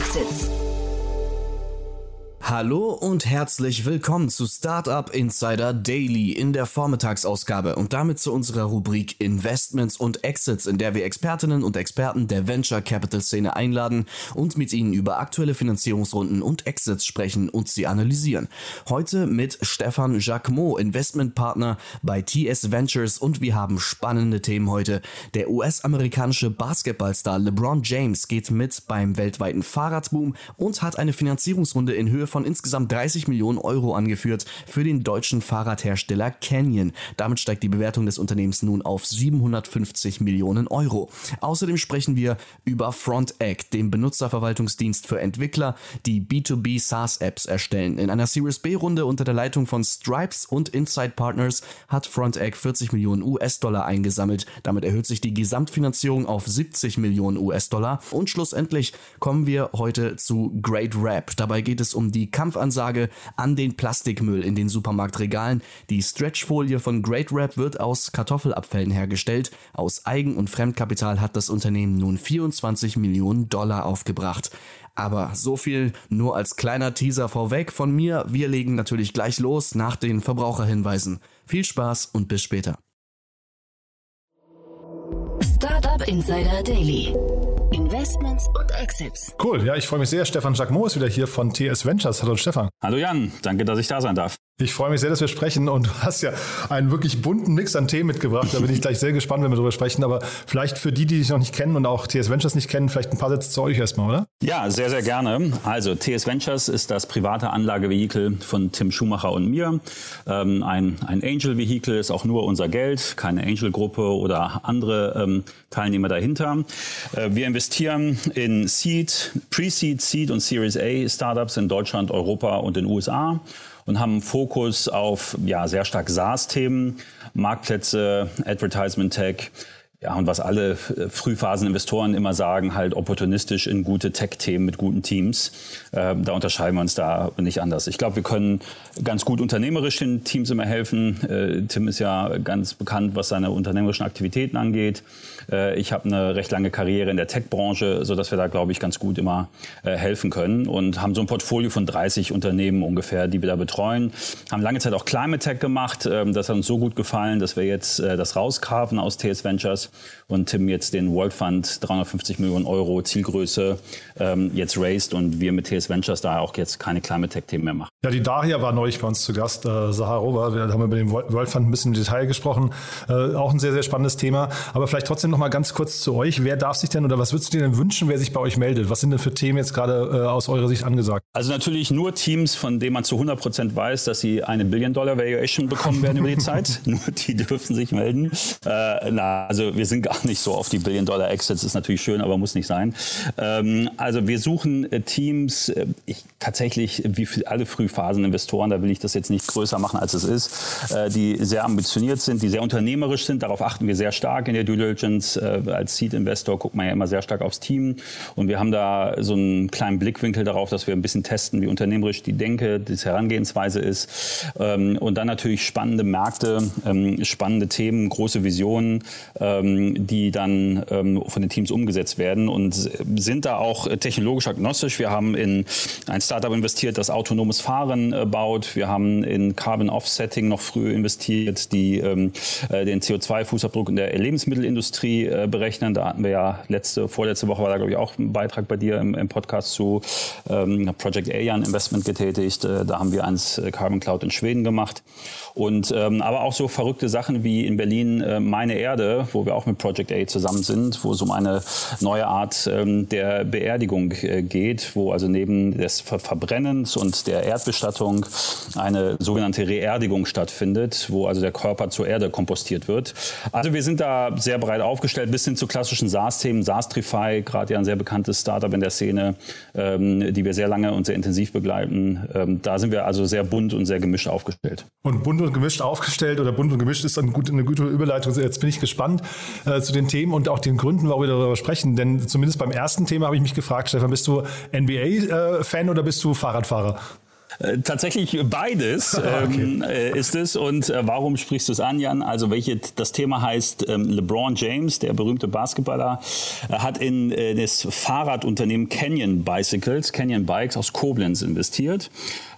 Exits. Hallo und herzlich willkommen zu Startup Insider Daily in der Vormittagsausgabe und damit zu unserer Rubrik Investments und Exits, in der wir Expertinnen und Experten der Venture Capital Szene einladen und mit ihnen über aktuelle Finanzierungsrunden und Exits sprechen und sie analysieren. Heute mit Stefan Jacquemot, Investmentpartner bei TS Ventures und wir haben spannende Themen heute. Der US-amerikanische Basketballstar LeBron James geht mit beim weltweiten Fahrradboom und hat eine Finanzierungsrunde in Höhe von von insgesamt 30 Millionen Euro angeführt für den deutschen Fahrradhersteller Canyon. Damit steigt die Bewertung des Unternehmens nun auf 750 Millionen Euro. Außerdem sprechen wir über FrontEgg, dem Benutzerverwaltungsdienst für Entwickler, die B2B SaaS-Apps erstellen. In einer Series B-Runde unter der Leitung von Stripes und Inside Partners hat FrontEgg 40 Millionen US-Dollar eingesammelt. Damit erhöht sich die Gesamtfinanzierung auf 70 Millionen US-Dollar. Und schlussendlich kommen wir heute zu Great Rap. Dabei geht es um die Kampfansage an den Plastikmüll in den Supermarktregalen. Die Stretchfolie von Great Rap wird aus Kartoffelabfällen hergestellt. Aus Eigen- und Fremdkapital hat das Unternehmen nun 24 Millionen Dollar aufgebracht. Aber so viel nur als kleiner Teaser vorweg von mir. Wir legen natürlich gleich los nach den Verbraucherhinweisen. Viel Spaß und bis später. Startup Insider Daily. Investments und Exits. Cool, ja, ich freue mich sehr. Stefan Jacquemot ist wieder hier von TS Ventures. Hallo Stefan. Hallo Jan, danke, dass ich da sein darf. Ich freue mich sehr, dass wir sprechen und du hast ja einen wirklich bunten Mix an Themen mitgebracht. Da bin ich gleich sehr gespannt, wenn wir darüber sprechen. Aber vielleicht für die, die dich noch nicht kennen und auch TS Ventures nicht kennen, vielleicht ein paar Sätze zu euch erstmal, oder? Ja, sehr, sehr gerne. Also TS Ventures ist das private Anlagevehikel von Tim Schumacher und mir. Ähm, ein, ein Angel-Vehikel ist auch nur unser Geld, keine Angel-Gruppe oder andere ähm, Teilnehmer dahinter. Äh, wir investieren in Seed, Pre-Seed, Seed und Series A Startups in Deutschland, Europa und den USA und haben Fokus auf ja, sehr stark SaaS-Themen, Marktplätze, Advertisement Tech, ja, und was alle äh, Frühphaseninvestoren immer sagen, halt opportunistisch in gute Tech-Themen mit guten Teams. Äh, da unterscheiden wir uns da nicht anders. Ich glaube, wir können ganz gut unternehmerisch den Teams immer helfen. Äh, Tim ist ja ganz bekannt, was seine unternehmerischen Aktivitäten angeht. Äh, ich habe eine recht lange Karriere in der Tech-Branche, so dass wir da, glaube ich, ganz gut immer äh, helfen können und haben so ein Portfolio von 30 Unternehmen ungefähr, die wir da betreuen. Haben lange Zeit auch Climate Tech gemacht. Ähm, das hat uns so gut gefallen, dass wir jetzt äh, das rauskarfen aus TS Ventures und Tim jetzt den World Fund 350 Millionen Euro Zielgröße ähm, jetzt raised und wir mit TS Ventures da auch jetzt keine Climate Tech Themen mehr machen. Ja, die Daria war neulich bei uns zu Gast, äh, Saharova. Wir haben über den World Fund ein bisschen im Detail gesprochen. Äh, auch ein sehr, sehr spannendes Thema. Aber vielleicht trotzdem noch mal ganz kurz zu euch. Wer darf sich denn oder was würdest du dir denn wünschen, wer sich bei euch meldet? Was sind denn für Themen jetzt gerade äh, aus eurer Sicht angesagt? Also natürlich nur Teams, von denen man zu 100 Prozent weiß, dass sie eine Billion-Dollar-Valuation bekommen werden über die Zeit. nur die dürfen sich melden. Äh, na, also wir sind gar nicht so auf die Billion-Dollar-Exits. Ist natürlich schön, aber muss nicht sein. Ähm, also wir suchen äh, Teams, äh, ich, tatsächlich wie für alle Frühphasen-Investoren, da will ich das jetzt nicht größer machen, als es ist, äh, die sehr ambitioniert sind, die sehr unternehmerisch sind. Darauf achten wir sehr stark in der Due Diligence. Äh, als Seed-Investor guckt man ja immer sehr stark aufs Team. Und wir haben da so einen kleinen Blickwinkel darauf, dass wir ein bisschen testen, wie unternehmerisch die Denke, die Herangehensweise ist. Ähm, und dann natürlich spannende Märkte, ähm, spannende Themen, große Visionen, ähm, die dann ähm, von den Teams umgesetzt werden und sind da auch technologisch agnostisch. Wir haben in ein Startup investiert, das autonomes Fahren äh, baut. Wir haben in Carbon Offsetting noch früh investiert, die ähm, äh, den CO2-Fußabdruck in der Lebensmittelindustrie äh, berechnen. Da hatten wir ja letzte, vorletzte Woche war da glaube ich auch ein Beitrag bei dir im, im Podcast zu ähm, Project Alien Investment getätigt. Äh, da haben wir eins äh, Carbon Cloud in Schweden gemacht. Und ähm, aber auch so verrückte Sachen wie in Berlin äh, Meine Erde, wo wir auch mit Project A zusammen sind, wo es um eine neue Art ähm, der Beerdigung äh, geht, wo also neben des Ver Verbrennens und der Erdbestattung eine sogenannte Reerdigung stattfindet, wo also der Körper zur Erde kompostiert wird. Also wir sind da sehr breit aufgestellt, bis hin zu klassischen SaaS-Themen, SaaStrify, gerade ja ein sehr bekanntes Startup in der Szene, ähm, die wir sehr lange und sehr intensiv begleiten. Ähm, da sind wir also sehr bunt und sehr gemischt aufgestellt. Und bunt und gemischt aufgestellt oder bunt und gemischt ist dann gut, eine gute Überleitung. Jetzt bin ich gespannt äh, zu den Themen und auch den Gründen, warum wir darüber sprechen. Denn zumindest beim ersten Thema habe ich mich gefragt, Stefan, bist du NBA-Fan äh, oder bist du Fahrradfahrer? Äh, tatsächlich beides ähm, okay. ist es. Und äh, warum sprichst du es an, Jan? Also welche, das Thema heißt ähm, LeBron James, der berühmte Basketballer, äh, hat in äh, das Fahrradunternehmen Canyon Bicycles, Canyon Bikes aus Koblenz investiert.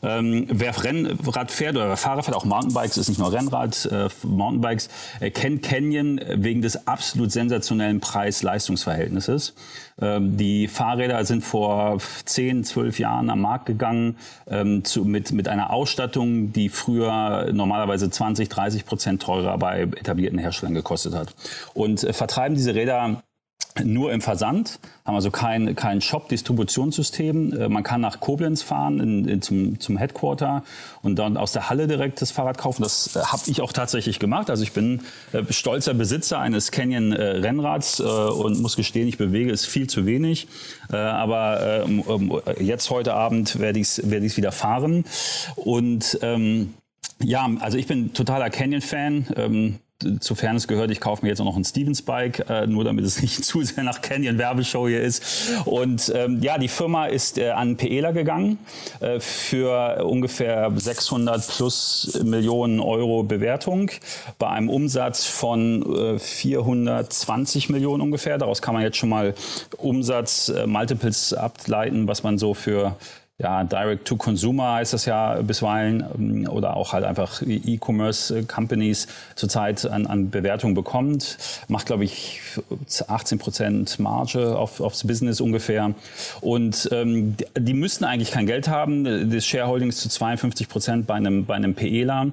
Ähm, wer Rennrad fährt oder wer Fahrer fährt, auch Mountainbikes, ist nicht nur Rennrad, äh, Mountainbikes, äh, kennt Canyon wegen des absolut sensationellen Preis-Leistungsverhältnisses. Ähm, die Fahrräder sind vor 10, 12 Jahren am Markt gegangen ähm, zu, mit, mit einer Ausstattung, die früher normalerweise 20, 30 Prozent teurer bei etablierten Herstellern gekostet hat. Und äh, vertreiben diese Räder nur im Versand, haben also kein, kein Shop-Distributionssystem. Äh, man kann nach Koblenz fahren in, in, zum, zum Headquarter und dann aus der Halle direkt das Fahrrad kaufen. Das äh, habe ich auch tatsächlich gemacht. Also ich bin äh, stolzer Besitzer eines Canyon Rennrads äh, und muss gestehen, ich bewege es viel zu wenig. Aber jetzt heute Abend werde ich es werd wieder fahren. Und ähm, ja, also ich bin totaler Canyon-Fan. Ähm, sofern es gehört, ich kaufe mir jetzt auch noch ein Stevens Bike, äh, nur damit es nicht zu sehr nach Canyon Werbeshow hier ist. Und ähm, ja, die Firma ist äh, an Peela gegangen äh, für ungefähr 600 plus Millionen Euro Bewertung bei einem Umsatz von äh, 420 Millionen ungefähr. Daraus kann man jetzt schon mal Umsatz äh, Multiples ableiten, was man so für ja, Direct-to-Consumer heißt das ja bisweilen ähm, oder auch halt einfach E-Commerce-Companies zurzeit an, an Bewertung bekommt. Macht, glaube ich, 18 Prozent Marge auf, aufs Business ungefähr. Und ähm, die, die müssten eigentlich kein Geld haben. Das Shareholding ist zu 52 Prozent bei einem, bei einem PEler.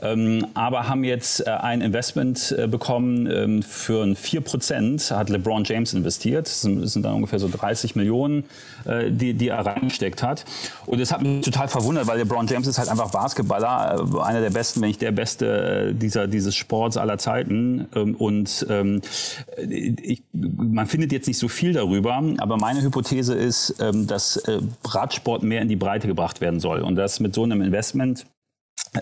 Ähm, aber haben jetzt äh, ein Investment äh, bekommen ähm, für 4 Prozent, hat LeBron James investiert. Das sind, das sind dann ungefähr so 30 Millionen, äh, die, die er reingesteckt hat. Und das hat mich total verwundert, weil LeBron James ist halt einfach Basketballer, äh, einer der besten, wenn nicht der beste äh, dieser, dieses Sports aller Zeiten. Ähm, und ähm, ich, man findet jetzt nicht so viel darüber, aber meine Hypothese ist, ähm, dass äh, Radsport mehr in die Breite gebracht werden soll. Und das mit so einem Investment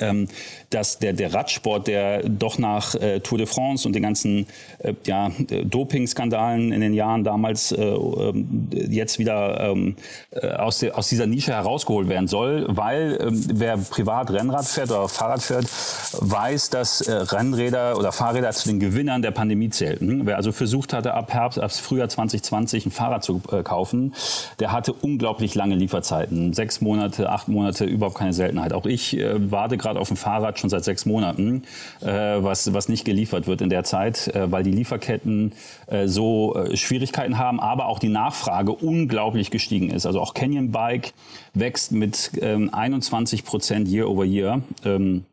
ähm, dass der, der Radsport, der doch nach äh, Tour de France und den ganzen äh, ja, Doping-Skandalen in den Jahren damals äh, ähm, jetzt wieder ähm, äh, aus, der, aus dieser Nische herausgeholt werden soll, weil ähm, wer privat Rennrad fährt oder Fahrrad fährt, weiß, dass äh, Rennräder oder Fahrräder zu den Gewinnern der Pandemie zählten. Wer also versucht hatte, ab Herbst, ab Frühjahr 2020 ein Fahrrad zu äh, kaufen, der hatte unglaublich lange Lieferzeiten. Sechs Monate, acht Monate, überhaupt keine Seltenheit. Auch ich warte gerade auf dem Fahrrad schon seit sechs Monaten, äh, was, was nicht geliefert wird in der Zeit, äh, weil die Lieferketten äh, so äh, Schwierigkeiten haben, aber auch die Nachfrage unglaublich gestiegen ist. Also auch Canyon Bike wächst mit ähm, 21 Prozent year over year. Ähm,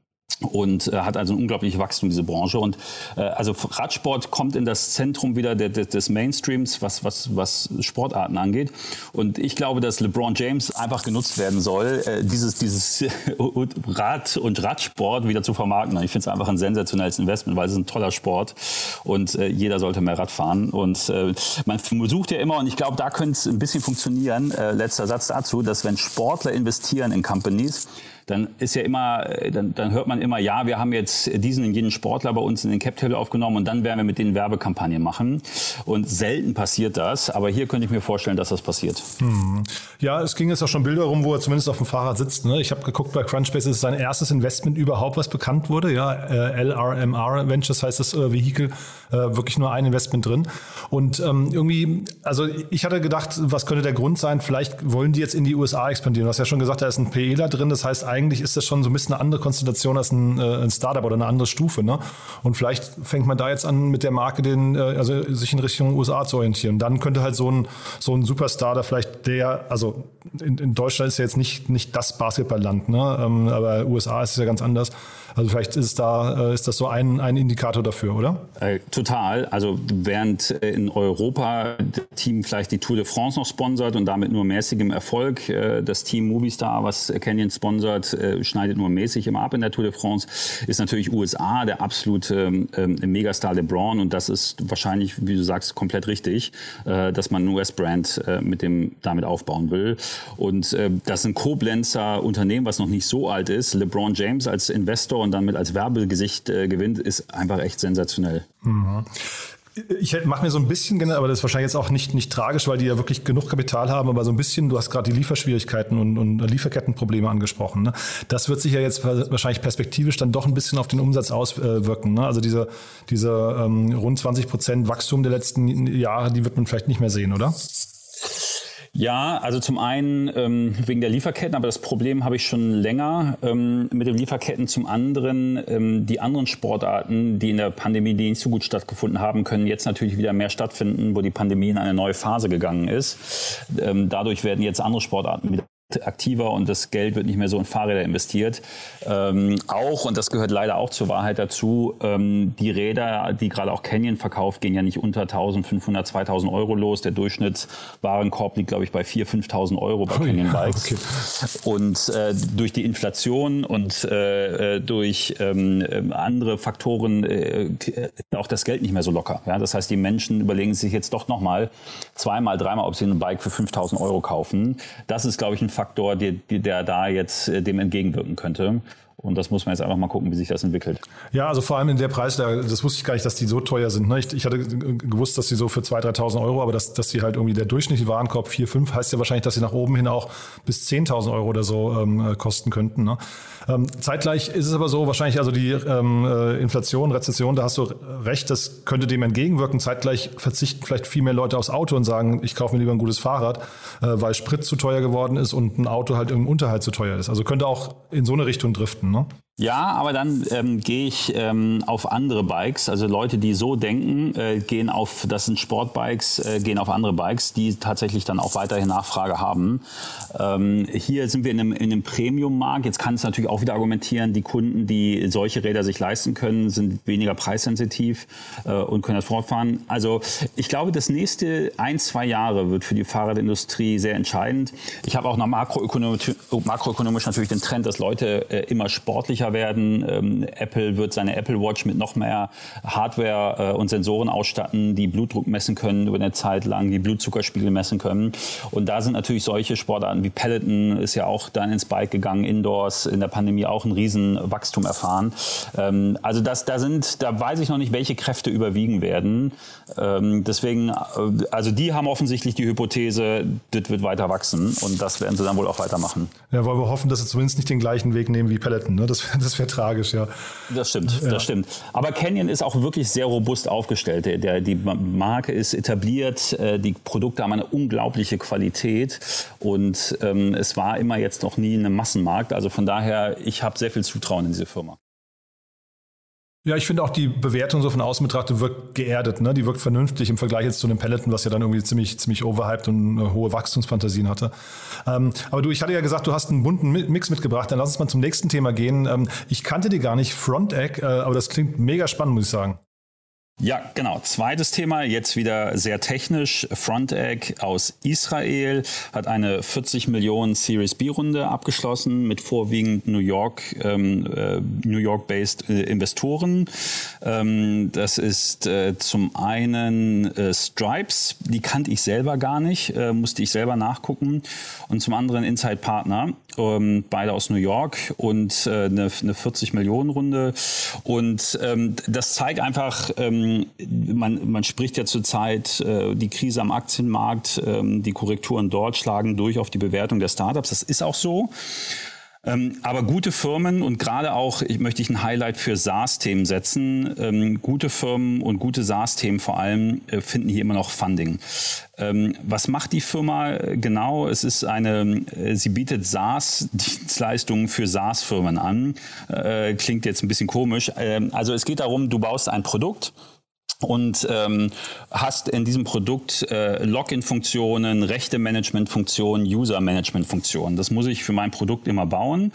und äh, hat also ein unglaubliches Wachstum, diese Branche. Und äh, also Radsport kommt in das Zentrum wieder de, de, des Mainstreams, was, was, was Sportarten angeht. Und ich glaube, dass LeBron James einfach genutzt werden soll, äh, dieses, dieses Rad- und Radsport wieder zu vermarkten. Ich finde es einfach ein sensationelles Investment, weil es ist ein toller Sport und äh, jeder sollte mehr Rad fahren. Und äh, man sucht ja immer, und ich glaube, da könnte es ein bisschen funktionieren, äh, letzter Satz dazu, dass wenn Sportler investieren in Companies, dann ist ja immer, äh, dann, dann hört man immer, ja, wir haben jetzt diesen und jenen Sportler bei uns in den Cap-Table aufgenommen und dann werden wir mit denen Werbekampagnen machen. Und selten passiert das, aber hier könnte ich mir vorstellen, dass das passiert. Hm. Ja, es ging jetzt auch schon Bilder rum, wo er zumindest auf dem Fahrrad sitzt. Ne? Ich habe geguckt, bei Crunchbase ist sein erstes Investment überhaupt, was bekannt wurde. Ja, äh, LRMR Ventures heißt das äh, Vehikel, wirklich nur ein Investment drin. Und ähm, irgendwie, also ich hatte gedacht, was könnte der Grund sein? Vielleicht wollen die jetzt in die USA expandieren. Du hast ja schon gesagt, da ist ein PEler drin, das heißt eigentlich ist das schon so ein bisschen eine andere Konstellation als ein, äh, ein Startup oder eine andere Stufe. Ne? Und vielleicht fängt man da jetzt an, mit der Marke den, äh, also sich in Richtung USA zu orientieren. Dann könnte halt so ein, so ein Superstar da vielleicht der, also in, in Deutschland ist ja jetzt nicht, nicht das Basketballland, ne? Ähm, aber USA ist ja ganz anders. Also vielleicht ist da äh, ist das so ein, ein Indikator dafür, oder? Äh, total. Also während in Europa das Team vielleicht die Tour de France noch sponsert und damit nur mäßigem Erfolg, äh, das Team Movistar, was Canyon sponsert, äh, schneidet nur mäßig immer ab in der Tour de France, ist natürlich USA der absolute ähm, Megastar LeBron und das ist wahrscheinlich, wie du sagst, komplett richtig, äh, dass man ein US-Brand äh, mit dem damit aufbauen will. Und das ist ein Koblenzer Unternehmen, was noch nicht so alt ist. LeBron James als Investor und dann als Werbegesicht gewinnt, ist einfach echt sensationell. Mhm. ich mache mir so ein bisschen, aber das ist wahrscheinlich jetzt auch nicht, nicht tragisch, weil die ja wirklich genug Kapital haben, aber so ein bisschen, du hast gerade die Lieferschwierigkeiten und, und Lieferkettenprobleme angesprochen. Ne? Das wird sich ja jetzt wahrscheinlich perspektivisch dann doch ein bisschen auf den Umsatz auswirken. Ne? Also diese, diese ähm, rund 20 Prozent Wachstum der letzten Jahre, die wird man vielleicht nicht mehr sehen, oder? Ja, also zum einen ähm, wegen der Lieferketten, aber das Problem habe ich schon länger ähm, mit den Lieferketten. Zum anderen ähm, die anderen Sportarten, die in der Pandemie, die nicht so gut stattgefunden haben, können jetzt natürlich wieder mehr stattfinden, wo die Pandemie in eine neue Phase gegangen ist. Ähm, dadurch werden jetzt andere Sportarten wieder aktiver und das Geld wird nicht mehr so in Fahrräder investiert. Ähm, auch, und das gehört leider auch zur Wahrheit dazu, ähm, die Räder, die gerade auch Canyon verkauft, gehen ja nicht unter 1500, 2000 Euro los. Der Durchschnittswarenkorb liegt, glaube ich, bei 4.000, 5.000 Euro bei oh, Canyon Bikes. Okay. Und äh, durch die Inflation und äh, äh durch ähm, äh, andere Faktoren äh, auch das Geld nicht mehr so locker. Ja? Das heißt, die Menschen überlegen sich jetzt doch nochmal zweimal, dreimal, ob sie ein Bike für 5.000 Euro kaufen. Das ist, glaube ich, ein Faktor, der, der da jetzt äh, dem entgegenwirken könnte. Und das muss man jetzt einfach mal gucken, wie sich das entwickelt. Ja, also vor allem in der Preislage, das wusste ich gar nicht, dass die so teuer sind. Ne? Ich, ich hatte gewusst, dass die so für 2.000, 3.000 Euro, aber dass, dass die halt irgendwie der durchschnittliche Warenkorb 4, 5 heißt ja wahrscheinlich, dass sie nach oben hin auch bis 10.000 Euro oder so ähm, äh, kosten könnten. Ne? Ähm, zeitgleich ist es aber so, wahrscheinlich also die ähm, äh, Inflation, Rezession, da hast du recht, das könnte dem entgegenwirken. Zeitgleich verzichten vielleicht viel mehr Leute aufs Auto und sagen, ich kaufe mir lieber ein gutes Fahrrad, äh, weil Sprit zu teuer geworden ist und ein Auto halt im Unterhalt zu teuer ist. Also könnte auch in so eine Richtung driften. Ne? Ja, aber dann ähm, gehe ich ähm, auf andere Bikes. Also Leute, die so denken, äh, gehen auf, das sind Sportbikes, äh, gehen auf andere Bikes, die tatsächlich dann auch weiterhin Nachfrage haben. Ähm, hier sind wir in einem, in einem Premium-Markt. Jetzt kann es natürlich auch wieder argumentieren, die Kunden, die solche Räder sich leisten können, sind weniger preissensitiv äh, und können das fortfahren. Also ich glaube, das nächste ein, zwei Jahre wird für die Fahrradindustrie sehr entscheidend. Ich habe auch noch makroökonomisch, makroökonomisch natürlich den Trend, dass Leute äh, immer sportlicher sicherer werden. Ähm, Apple wird seine Apple Watch mit noch mehr Hardware äh, und Sensoren ausstatten, die Blutdruck messen können über eine Zeit lang, die Blutzuckerspiegel messen können. Und da sind natürlich solche Sportarten wie Peloton ist ja auch dann ins Bike gegangen, Indoors, in der Pandemie auch ein Riesenwachstum erfahren. Ähm, also das, da sind, da weiß ich noch nicht, welche Kräfte überwiegen werden. Ähm, deswegen, äh, also die haben offensichtlich die Hypothese, das wird weiter wachsen und das werden sie dann wohl auch weitermachen. Ja, weil wir hoffen, dass sie zumindest nicht den gleichen Weg nehmen wie Peloton. Ne? Das das wäre tragisch, ja. Das stimmt, ja. das stimmt. Aber Canyon ist auch wirklich sehr robust aufgestellt. Der, die Marke ist etabliert, äh, die Produkte haben eine unglaubliche Qualität und ähm, es war immer jetzt noch nie ein Massenmarkt. Also von daher, ich habe sehr viel Zutrauen in diese Firma. Ja, ich finde auch die Bewertung so von außen betrachtet wirkt geerdet. Ne? Die wirkt vernünftig im Vergleich jetzt zu einem Peloton, was ja dann irgendwie ziemlich, ziemlich overhyped und äh, hohe Wachstumsfantasien hatte. Ähm, aber du, ich hatte ja gesagt, du hast einen bunten Mix mitgebracht. Dann lass uns mal zum nächsten Thema gehen. Ähm, ich kannte die gar nicht, Front Egg, äh, aber das klingt mega spannend, muss ich sagen. Ja, genau. Zweites Thema, jetzt wieder sehr technisch. Frontegg aus Israel hat eine 40 Millionen Series B-Runde abgeschlossen mit vorwiegend New York, ähm, äh, New York-based äh, Investoren. Ähm, das ist äh, zum einen äh, Stripes, die kannte ich selber gar nicht, musste ich selber nachgucken. Und zum anderen Inside Partner, ähm, beide aus New York und äh, eine, eine 40 Millionen Runde. Und ähm, das zeigt einfach, ähm, man, man spricht ja zurzeit äh, die Krise am Aktienmarkt, ähm, die Korrekturen dort schlagen durch auf die Bewertung der Startups. Das ist auch so. Ähm, aber gute Firmen und gerade auch, ich möchte ich ein Highlight für SaaS-Themen setzen. Ähm, gute Firmen und gute SaaS-Themen vor allem äh, finden hier immer noch Funding. Ähm, was macht die Firma genau? Es ist eine, äh, sie bietet SaaS-Dienstleistungen für SaaS-Firmen an. Äh, klingt jetzt ein bisschen komisch. Ähm, also es geht darum, du baust ein Produkt und ähm, hast in diesem Produkt äh, Login-Funktionen, Rechte-Management-Funktionen, User-Management-Funktionen. Das muss ich für mein Produkt immer bauen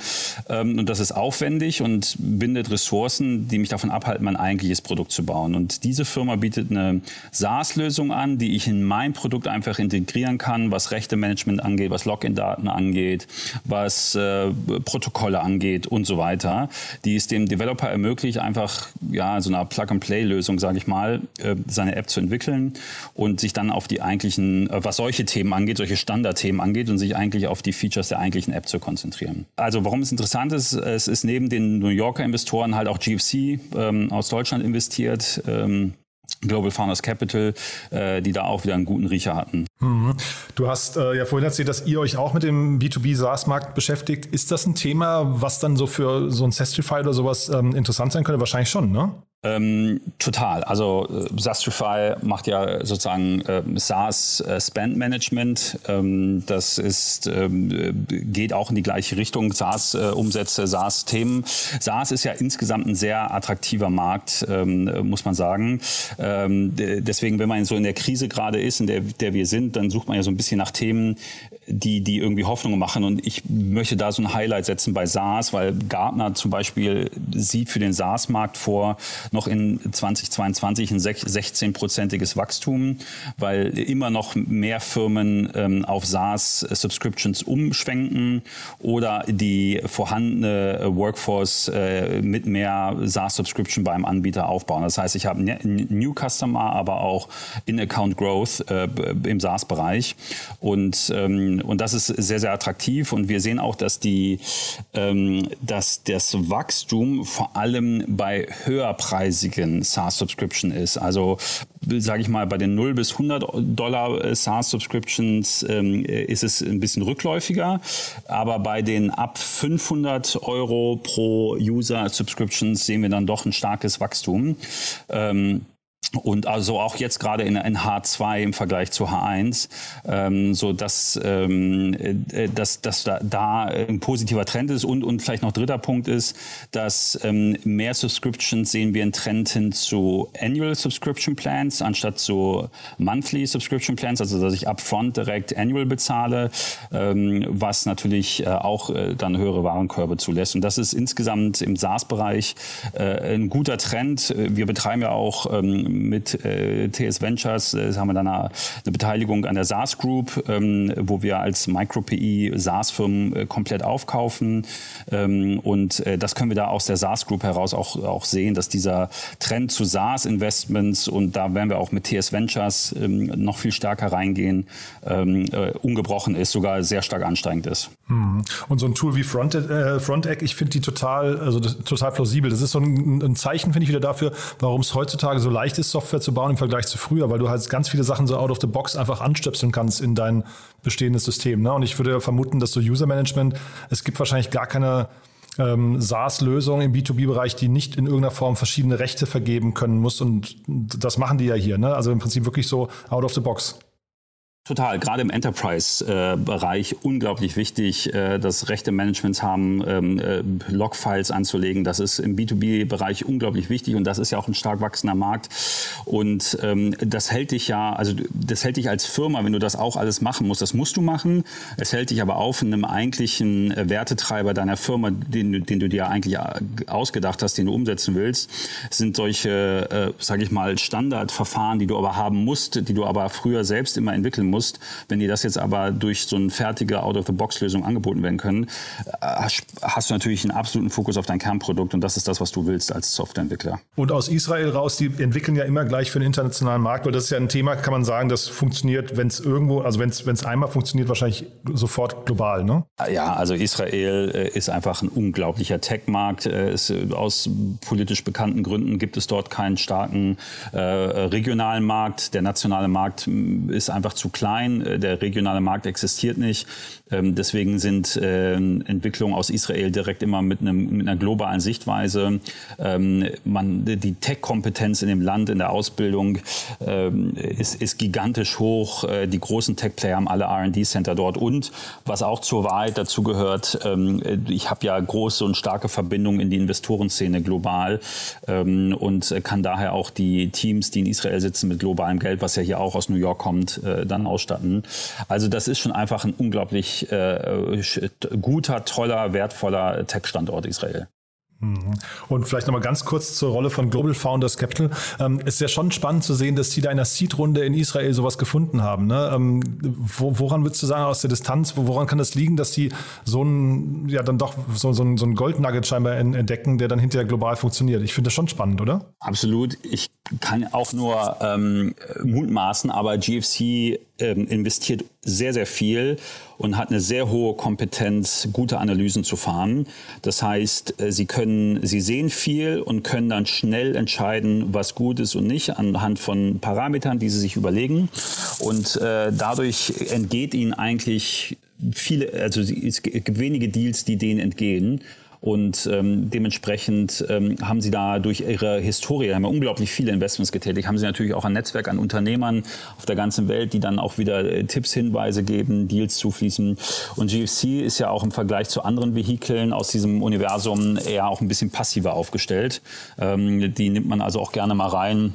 ähm, und das ist aufwendig und bindet Ressourcen, die mich davon abhalten, mein eigentliches Produkt zu bauen. Und diese Firma bietet eine SaaS-Lösung an, die ich in mein Produkt einfach integrieren kann, was Rechte-Management angeht, was Login-Daten angeht, was äh, Protokolle angeht und so weiter, die es dem Developer ermöglicht, einfach ja so eine Plug-and-Play-Lösung, sage ich mal, äh, seine App zu entwickeln und sich dann auf die eigentlichen, äh, was solche Themen angeht, solche Standardthemen angeht und sich eigentlich auf die Features der eigentlichen App zu konzentrieren. Also warum es interessant ist, es ist neben den New Yorker Investoren halt auch GFC ähm, aus Deutschland investiert. Ähm, Global Founders Capital, äh, die da auch wieder einen guten Riecher hatten. Mhm. Du hast ja vorhin erzählt, dass ihr euch auch mit dem B2B SaaS-Markt beschäftigt. Ist das ein Thema, was dann so für so ein Sestify oder sowas ähm, interessant sein könnte? Wahrscheinlich schon, ne? Ähm, total. Also äh, Sastrify macht ja sozusagen äh, SaaS äh, Spend Management. Ähm, das ist ähm, äh, geht auch in die gleiche Richtung. SaaS äh, Umsätze, SaaS Themen. SaaS ist ja insgesamt ein sehr attraktiver Markt, ähm, muss man sagen. Ähm, deswegen, wenn man so in der Krise gerade ist, in der, der wir sind, dann sucht man ja so ein bisschen nach Themen, die, die irgendwie Hoffnung machen. Und ich möchte da so ein Highlight setzen bei SaaS, weil Gartner zum Beispiel sieht für den SaaS-Markt vor noch in 2022 ein 16-prozentiges Wachstum, weil immer noch mehr Firmen ähm, auf SaaS-Subscriptions umschwenken oder die vorhandene Workforce äh, mit mehr SaaS-Subscription beim Anbieter aufbauen. Das heißt, ich habe New Customer, aber auch In-Account Growth äh, im SaaS-Bereich. Und ähm, und das ist sehr, sehr attraktiv. Und wir sehen auch, dass, die, ähm, dass das Wachstum vor allem bei höherpreisigen SaaS-Subscription ist. Also sage ich mal, bei den 0 bis 100 Dollar äh, SaaS-Subscriptions ähm, ist es ein bisschen rückläufiger. Aber bei den ab 500 Euro pro User Subscriptions sehen wir dann doch ein starkes Wachstum. Ähm, und also auch jetzt gerade in, in H2 im Vergleich zu H1, ähm, so dass, ähm, äh, dass, dass da, da ein positiver Trend ist und, und vielleicht noch dritter Punkt ist, dass ähm, mehr Subscriptions sehen wir einen Trend hin zu Annual Subscription Plans anstatt zu Monthly Subscription Plans, also dass ich upfront direkt Annual bezahle, ähm, was natürlich äh, auch äh, dann höhere Warenkörbe zulässt. Und das ist insgesamt im SaaS-Bereich äh, ein guter Trend. Wir betreiben ja auch ähm, mit äh, TS Ventures äh, haben wir dann eine, Beteiligung an der SaaS Group, ähm, wo wir als Micro-PI SaaS-Firmen äh, komplett aufkaufen. Ähm, und äh, das können wir da aus der SaaS Group heraus auch, auch sehen, dass dieser Trend zu SaaS-Investments und da werden wir auch mit TS Ventures ähm, noch viel stärker reingehen, ähm, äh, ungebrochen ist, sogar sehr stark ansteigend ist. Mhm. Und so ein Tool wie Front, äh, Fronteck, ich finde die total, also total plausibel. Das ist so ein, ein Zeichen, finde ich, wieder dafür, warum es heutzutage so leicht ist, Software zu bauen im Vergleich zu früher, weil du halt ganz viele Sachen so out of the box einfach anstöpseln kannst in dein bestehendes System. Ne? Und ich würde vermuten, dass so User Management, es gibt wahrscheinlich gar keine ähm, SaaS-Lösung im B2B-Bereich, die nicht in irgendeiner Form verschiedene Rechte vergeben können muss. Und das machen die ja hier. Ne? Also im Prinzip wirklich so out of the box. Total, gerade im Enterprise-Bereich unglaublich wichtig, äh, dass Rechte Managements haben, ähm, äh, Logfiles anzulegen. Das ist im B2B-Bereich unglaublich wichtig und das ist ja auch ein stark wachsender Markt. Und ähm, das hält dich ja, also das hält dich als Firma, wenn du das auch alles machen musst, das musst du machen. Es hält dich aber auf in einem eigentlichen äh, Wertetreiber deiner Firma, den, den du dir eigentlich ausgedacht hast, den du umsetzen willst, sind solche, sage ich mal, Standardverfahren, die du aber haben musst, die du aber früher selbst immer entwickeln musst musst. Wenn dir das jetzt aber durch so eine fertige Out-of-the-Box-Lösung angeboten werden können, äh, hast du natürlich einen absoluten Fokus auf dein Kernprodukt und das ist das, was du willst als Softwareentwickler. Und aus Israel raus, die entwickeln ja immer gleich für den internationalen Markt, weil das ist ja ein Thema, kann man sagen, das funktioniert, wenn es irgendwo, also wenn es einmal funktioniert, wahrscheinlich sofort global, ne? Ja, also Israel äh, ist einfach ein unglaublicher Tech-Markt. Äh, aus politisch bekannten Gründen gibt es dort keinen starken äh, regionalen Markt. Der nationale Markt ist einfach zu klein klein, äh, der regionale Markt existiert nicht. Ähm, deswegen sind äh, Entwicklungen aus Israel direkt immer mit, einem, mit einer globalen Sichtweise. Ähm, man, die Tech-Kompetenz in dem Land, in der Ausbildung ähm, ist, ist gigantisch hoch. Äh, die großen Tech-Player haben alle R&D-Center dort. Und was auch zur Wahrheit dazu gehört, ähm, ich habe ja große und starke Verbindungen in die Investorenszene global ähm, und kann daher auch die Teams, die in Israel sitzen mit globalem Geld, was ja hier auch aus New York kommt, äh, dann ausstatten. Also das ist schon einfach ein unglaublich äh, guter, toller, wertvoller Tech-Standort Israel. Mhm. Und vielleicht nochmal ganz kurz zur Rolle von Global Founders Capital. Ähm, ist ja schon spannend zu sehen, dass die da in der Seed-Runde in Israel sowas gefunden haben. Ne? Ähm, wo, woran würdest du sagen aus der Distanz, woran kann das liegen, dass sie so ein, ja dann doch so, so ein, so ein Goldnugget scheinbar entdecken, der dann hinterher global funktioniert? Ich finde das schon spannend, oder? Absolut. Ich kann auch nur ähm, mutmaßen, aber GFC ähm, investiert sehr, sehr viel und hat eine sehr hohe Kompetenz, gute Analysen zu fahren. Das heißt, äh, sie können, sie sehen viel und können dann schnell entscheiden, was gut ist und nicht anhand von Parametern, die sie sich überlegen. Und äh, dadurch entgeht ihnen eigentlich viele, also es gibt wenige Deals, die denen entgehen. Und ähm, dementsprechend ähm, haben sie da durch ihre Historie, haben ja unglaublich viele Investments getätigt, haben sie natürlich auch ein Netzwerk an Unternehmern auf der ganzen Welt, die dann auch wieder äh, Tipps, Hinweise geben, Deals zufließen. Und GFC ist ja auch im Vergleich zu anderen Vehikeln aus diesem Universum eher auch ein bisschen passiver aufgestellt. Ähm, die nimmt man also auch gerne mal rein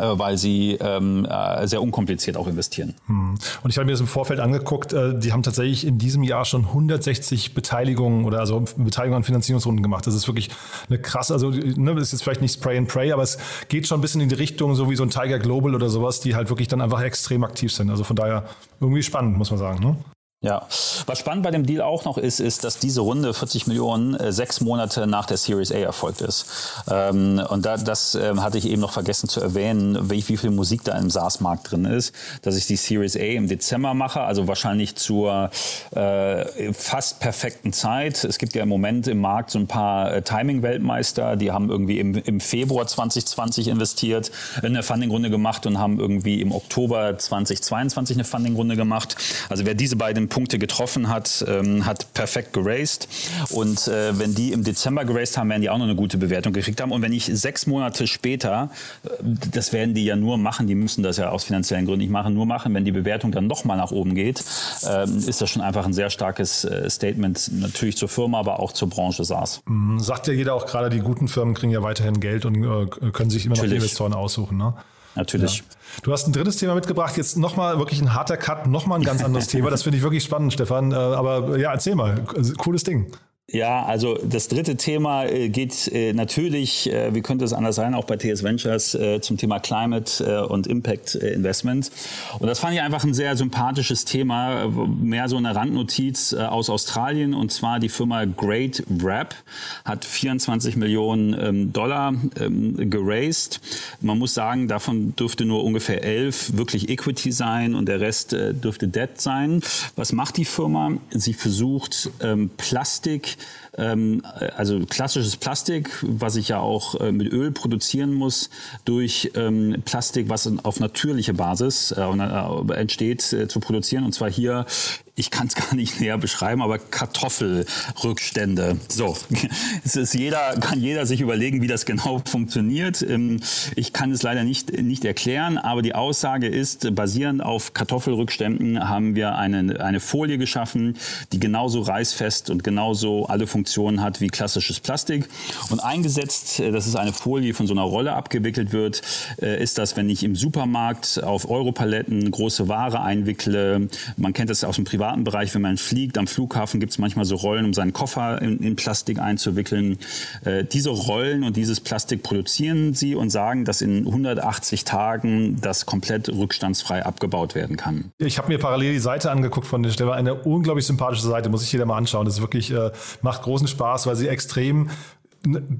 weil sie ähm, äh, sehr unkompliziert auch investieren. Hm. Und ich habe mir das im Vorfeld angeguckt, äh, die haben tatsächlich in diesem Jahr schon 160 Beteiligungen oder also Beteiligungen an Finanzierungsrunden gemacht. Das ist wirklich eine krasse, also ne, das ist jetzt vielleicht nicht Spray and Pray, aber es geht schon ein bisschen in die Richtung, so wie so ein Tiger Global oder sowas, die halt wirklich dann einfach extrem aktiv sind. Also von daher irgendwie spannend, muss man sagen. Ne? Ja, was spannend bei dem Deal auch noch ist, ist, dass diese Runde 40 Millionen äh, sechs Monate nach der Series A erfolgt ist. Ähm, und da, das äh, hatte ich eben noch vergessen zu erwähnen, wie, wie viel Musik da im SaaS-Markt drin ist, dass ich die Series A im Dezember mache, also wahrscheinlich zur äh, fast perfekten Zeit. Es gibt ja im Moment im Markt so ein paar äh, Timing-Weltmeister, die haben irgendwie im, im Februar 2020 investiert, eine Funding-Runde gemacht und haben irgendwie im Oktober 2022 eine Funding-Runde gemacht. Also wer diese beiden Punkte getroffen hat, ähm, hat perfekt geraced. Und äh, wenn die im Dezember geraced haben, werden die auch noch eine gute Bewertung gekriegt haben. Und wenn ich sechs Monate später, äh, das werden die ja nur machen, die müssen das ja aus finanziellen Gründen nicht machen, nur machen, wenn die Bewertung dann nochmal nach oben geht, äh, ist das schon einfach ein sehr starkes äh, Statement, natürlich zur Firma, aber auch zur Branche SaaS. Mhm, sagt ja jeder auch gerade, die guten Firmen kriegen ja weiterhin Geld und äh, können sich immer noch. Investoren aussuchen. Ne? Natürlich. Ja. Du hast ein drittes Thema mitgebracht, jetzt nochmal wirklich ein harter Cut, nochmal ein ganz anderes Thema. Das finde ich wirklich spannend, Stefan. Äh, aber ja, erzähl mal, cooles Ding. Ja, also das dritte Thema äh, geht äh, natürlich, äh, wie könnte es anders sein, auch bei TS Ventures zum Thema Climate und Impact Investment. Und das fand ich einfach ein sehr sympathisches Thema, mehr so eine Randnotiz aus Australien. Und zwar die Firma Great Wrap hat 24 Millionen ähm, Dollar ähm, geraced. Man muss sagen, davon dürfte nur ungefähr 11 wirklich Equity sein und der Rest dürfte Debt sein. Was macht die Firma? Sie versucht ähm, Plastik ähm, also klassisches Plastik, was ich ja auch äh, mit Öl produzieren muss, durch ähm, Plastik, was auf natürliche Basis äh, äh entsteht, äh, zu produzieren. Und zwar hier ich kann es gar nicht näher beschreiben, aber Kartoffelrückstände. So, es ist jeder, kann jeder sich überlegen, wie das genau funktioniert. Ähm, ich kann es leider nicht, nicht erklären, aber die Aussage ist, basierend auf Kartoffelrückständen haben wir eine, eine Folie geschaffen, die genauso reißfest und genauso alle Funktionen hat wie klassisches Plastik. Und eingesetzt, äh, das ist eine Folie, die von so einer Rolle abgewickelt wird, äh, ist das, wenn ich im Supermarkt auf Europaletten große Ware einwickle, man kennt das aus dem Privat privaten Bereich, wenn man fliegt, am Flughafen gibt es manchmal so Rollen, um seinen Koffer in, in Plastik einzuwickeln. Äh, diese Rollen und dieses Plastik produzieren sie und sagen, dass in 180 Tagen das komplett rückstandsfrei abgebaut werden kann. Ich habe mir parallel die Seite angeguckt von der Stelle. Eine unglaublich sympathische Seite, muss ich jeder mal anschauen. Das ist wirklich, äh, macht großen Spaß, weil sie extrem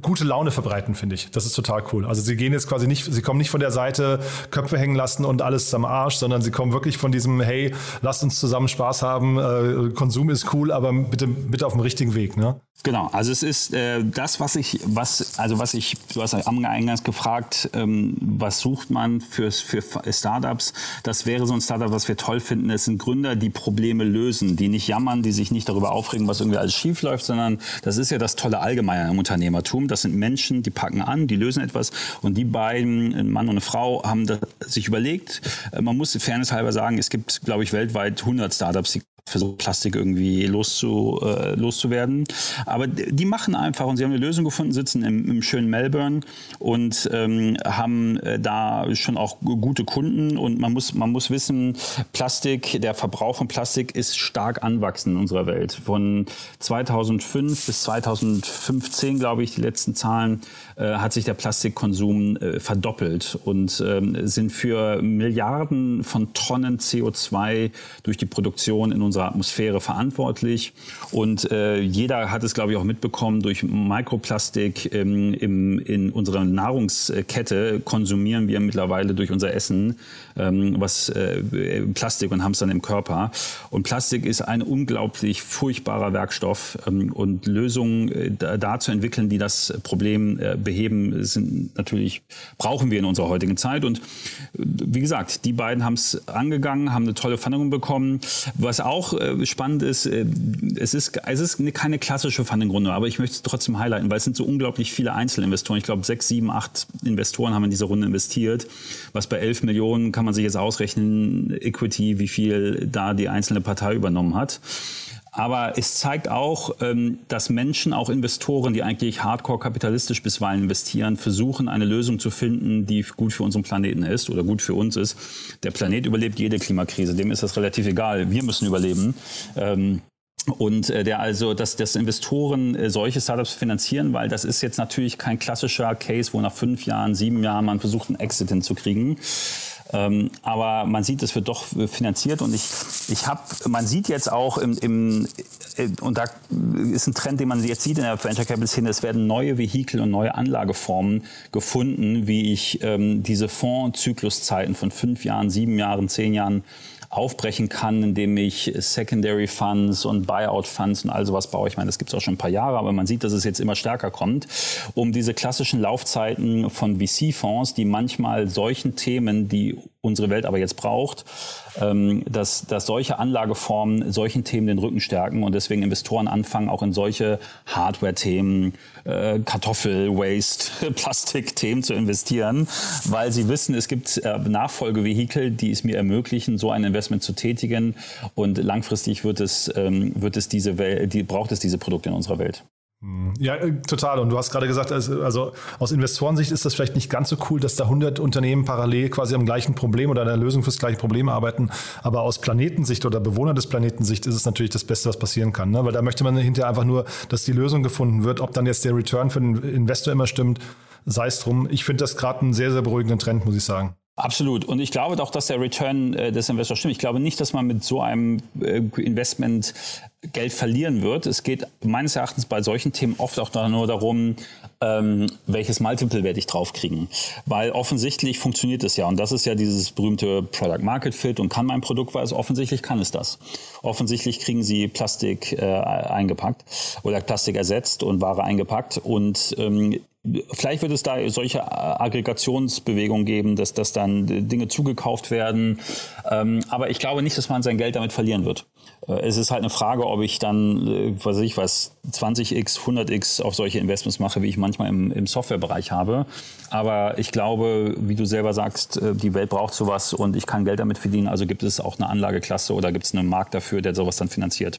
gute Laune verbreiten, finde ich. Das ist total cool. Also sie gehen jetzt quasi nicht, sie kommen nicht von der Seite Köpfe hängen lassen und alles am Arsch, sondern sie kommen wirklich von diesem, hey, lasst uns zusammen Spaß haben, äh, Konsum ist cool, aber bitte, bitte auf dem richtigen Weg, ne? Genau, also es ist äh, das, was ich, was, also was ich, du hast Eingangs gefragt, ähm, was sucht man für, für Startups? Das wäre so ein Startup, was wir toll finden. Es sind Gründer, die Probleme lösen, die nicht jammern, die sich nicht darüber aufregen, was irgendwie alles schief läuft, sondern das ist ja das tolle Allgemeine im Unternehmertum. Das sind Menschen, die packen an, die lösen etwas und die beiden, ein Mann und eine Frau, haben sich überlegt, äh, man muss fairness halber sagen, es gibt, glaube ich, weltweit 100 Startups, die versucht, Plastik irgendwie loszu, äh, loszuwerden. Aber die machen einfach und sie haben eine Lösung gefunden, sitzen im, im schönen Melbourne und ähm, haben äh, da schon auch gute Kunden. Und man muss, man muss wissen, Plastik, der Verbrauch von Plastik ist stark anwachsend in unserer Welt. Von 2005 bis 2015, glaube ich, die letzten Zahlen, äh, hat sich der Plastikkonsum äh, verdoppelt und ähm, sind für Milliarden von Tonnen CO2 durch die Produktion in unserer Atmosphäre verantwortlich. Und äh, jeder hat es, glaube ich, auch mitbekommen, durch Mikroplastik ähm, im, in unserer Nahrungskette konsumieren wir mittlerweile durch unser Essen ähm, was äh, Plastik und haben es dann im Körper. Und Plastik ist ein unglaublich furchtbarer Werkstoff ähm, und Lösungen äh, da, da, zu entwickeln, die das Problem äh, beheben, sind natürlich brauchen wir in unserer heutigen Zeit. Und äh, wie gesagt, die beiden haben es angegangen, haben eine tolle Funding bekommen. Was auch äh, spannend ist, äh, es ist es ist keine klassische Funding-Runde, aber ich möchte es trotzdem highlighten, weil es sind so unglaublich viele Einzelinvestoren. Ich glaube, sechs, sieben, acht Investoren haben in diese Runde investiert, was bei elf Millionen kann man sich jetzt ausrechnen, Equity, wie viel da die einzelne Partei übernommen hat. Aber es zeigt auch, ähm, dass Menschen, auch Investoren, die eigentlich hardcore kapitalistisch bisweilen investieren, versuchen, eine Lösung zu finden, die gut für unseren Planeten ist oder gut für uns ist. Der Planet überlebt jede Klimakrise, dem ist das relativ egal. Wir müssen überleben. Ähm, und äh, der also, dass, dass Investoren äh, solche Startups finanzieren, weil das ist jetzt natürlich kein klassischer Case, wo nach fünf Jahren, sieben Jahren man versucht, einen Exit hinzukriegen. Ähm, aber man sieht, es wird doch finanziert und ich, ich habe, man sieht jetzt auch im, im, äh, und da ist ein Trend, den man jetzt sieht in der Venture Capital Szene, es werden neue Vehikel und neue Anlageformen gefunden, wie ich ähm, diese Fondszykluszeiten von fünf Jahren, sieben Jahren, zehn Jahren aufbrechen kann, indem ich Secondary Funds und Buyout Funds und all sowas baue. Ich meine, das gibt es auch schon ein paar Jahre, aber man sieht, dass es jetzt immer stärker kommt, um diese klassischen Laufzeiten von VC-Fonds, die manchmal solchen Themen, die unsere Welt aber jetzt braucht, dass, dass solche Anlageformen solchen Themen den Rücken stärken und deswegen Investoren anfangen, auch in solche Hardware-Themen, äh, Kartoffel, Waste, Plastik-Themen zu investieren, weil sie wissen, es gibt äh, Nachfolgevehikel, die es mir ermöglichen, so ein Investment zu tätigen und langfristig wird es, ähm, wird es diese Welt, die, braucht es diese Produkte in unserer Welt. Ja, äh, total. Und du hast gerade gesagt, also, also aus Investorensicht ist das vielleicht nicht ganz so cool, dass da 100 Unternehmen parallel quasi am gleichen Problem oder einer Lösung fürs gleiche Problem arbeiten. Aber aus Planetensicht oder Bewohner des Planetensicht ist es natürlich das Beste, was passieren kann. Ne? Weil da möchte man hinterher einfach nur, dass die Lösung gefunden wird. Ob dann jetzt der Return für den Investor immer stimmt, sei es drum. Ich finde das gerade einen sehr, sehr beruhigenden Trend, muss ich sagen. Absolut. Und ich glaube auch, dass der Return äh, des Investors stimmt. Ich glaube nicht, dass man mit so einem äh, Investment Geld verlieren wird. Es geht meines Erachtens bei solchen Themen oft auch nur darum, ähm, welches Multiple werde ich draufkriegen. Weil offensichtlich funktioniert es ja. Und das ist ja dieses berühmte Product Market Fit und kann mein Produkt was? Offensichtlich kann es das. Offensichtlich kriegen sie Plastik äh, eingepackt oder Plastik ersetzt und Ware eingepackt. Und ähm, Vielleicht wird es da solche Aggregationsbewegungen geben, dass, dass dann Dinge zugekauft werden. Ähm, aber ich glaube nicht, dass man sein Geld damit verlieren wird. Äh, es ist halt eine Frage, ob ich dann, äh, was weiß ich was, 20x, 100x auf solche Investments mache, wie ich manchmal im, im Softwarebereich habe. Aber ich glaube, wie du selber sagst, äh, die Welt braucht sowas und ich kann Geld damit verdienen. Also gibt es auch eine Anlageklasse oder gibt es einen Markt dafür, der sowas dann finanziert.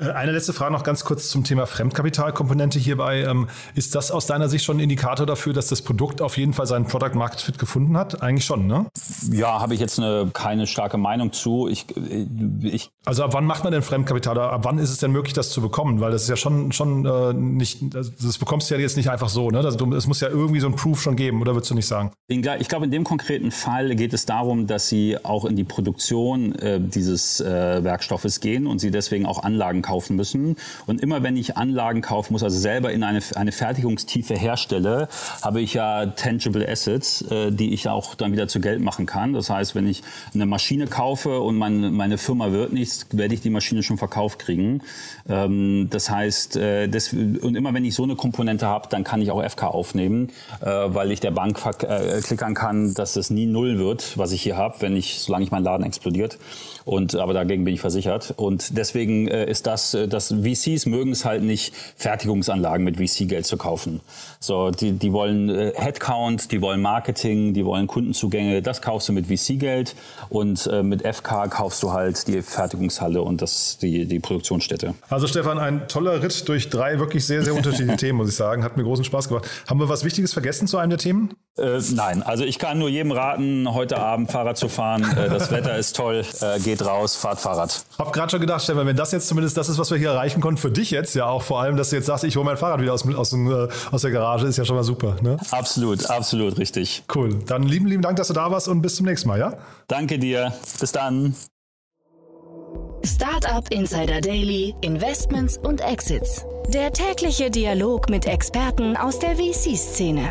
Äh, eine letzte Frage noch ganz kurz zum Thema Fremdkapitalkomponente hierbei. Ähm, ist das aus deiner Sicht schon ein Indikator dafür, dass das Produkt auf jeden Fall seinen Product Market Fit gefunden hat? Eigentlich schon, ne? Ja, habe ich jetzt eine, keine starke Meinung zu. Ich, äh, ich also ab wann macht man denn Fremdkapital? Ab wann ist es denn möglich, das zu bekommen? Weil das ist ja schon, schon äh, nicht, also das bekommst du ja jetzt nicht einfach so, ne? Also, es muss ja irgendwie so ein Proof schon geben, oder würdest du nicht sagen? Ich glaube, in dem konkreten Fall geht es darum, dass sie auch in die Produktion äh, dieses äh, Werkstoffes gehen und sie deswegen auch Anlagen kaufen müssen. Und immer wenn ich Anlagen kaufen muss, also selber in eine, eine Fertigungstiefe herstelle, habe ich ja tangible Assets, äh, die ich auch dann wieder zu Geld machen kann. Das heißt, wenn ich eine Maschine kaufe und mein, meine Firma wird nichts, werde ich die Maschine schon verkauft kriegen. Ähm, das heißt, äh, das, und immer wenn ich so eine Komponente habe, dann kann ich auch FK aufnehmen, äh, weil ich der Bank äh, klickern kann, dass es nie null wird, was ich hier habe, wenn ich, solange ich mein Laden explodiert. Und aber dagegen bin ich versichert. Und deswegen äh, ist das, äh, dass VCs mögen es halt nicht, Fertigungsanlagen mit VC-Geld zu kaufen. So, die, die wollen äh, Headcount, die wollen Marketing, die wollen Kundenzugänge. Das kaufst du mit VC-Geld und äh, mit FK kaufst du halt die Fertigungshalle und das die die Produktionsstätte. Also Stefan, ein toller Ritt durch drei wirklich sehr sehr unterschiedliche Themen, muss ich sagen. Hat mir großen Spaß gemacht. Haben wir was Wichtiges vergessen zu einem der Themen? Äh, nein, also ich kann nur jedem raten, heute Abend Fahrrad zu fahren. Äh, das Wetter ist toll. Äh, geht raus, fahrt Fahrrad. Hab gerade schon gedacht, Stefan, wenn das jetzt zumindest das ist, was wir hier erreichen konnten, für dich jetzt ja auch vor allem, dass du jetzt sagst, ich hole mein Fahrrad wieder aus, aus, dem, aus der Garage, ist ja schon mal super. Ne? Absolut, absolut richtig. Cool. Dann lieben, lieben Dank, dass du da warst und bis zum nächsten Mal, ja? Danke dir. Bis dann. Startup Insider Daily, Investments und Exits. Der tägliche Dialog mit Experten aus der VC-Szene.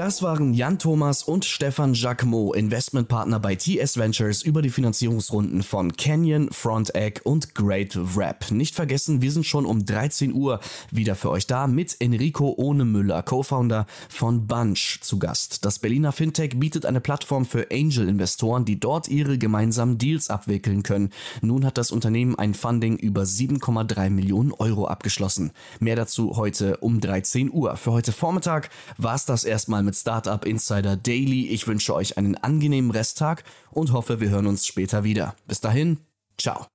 Das waren Jan Thomas und Stefan Jacquemot, Investmentpartner bei TS Ventures über die Finanzierungsrunden von Canyon, Front Egg und Great Rap. Nicht vergessen, wir sind schon um 13 Uhr wieder für euch da mit Enrico Ohnemüller, Co-Founder von Bunch zu Gast. Das Berliner Fintech bietet eine Plattform für Angel-Investoren, die dort ihre gemeinsamen Deals abwickeln können. Nun hat das Unternehmen ein Funding über 7,3 Millionen Euro abgeschlossen. Mehr dazu heute um 13 Uhr. Für heute Vormittag war es das erstmal mit mit Startup Insider Daily. Ich wünsche euch einen angenehmen Resttag und hoffe, wir hören uns später wieder. Bis dahin, ciao.